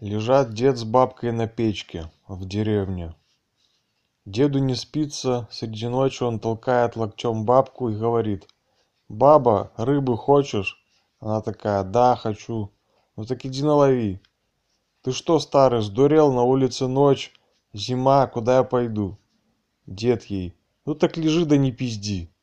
лежат дед с бабкой на печке в деревне. Деду не спится среди ночи он толкает локтем бабку и говорит баба рыбы хочешь? Она такая да хочу ну так иди налови. Ты что старый сдурел на улице ночь? Зима куда я пойду? Дед ей ну так лежи да не пизди